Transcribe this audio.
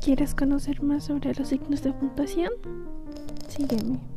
¿Quieres conocer más sobre los signos de puntuación? Sígueme.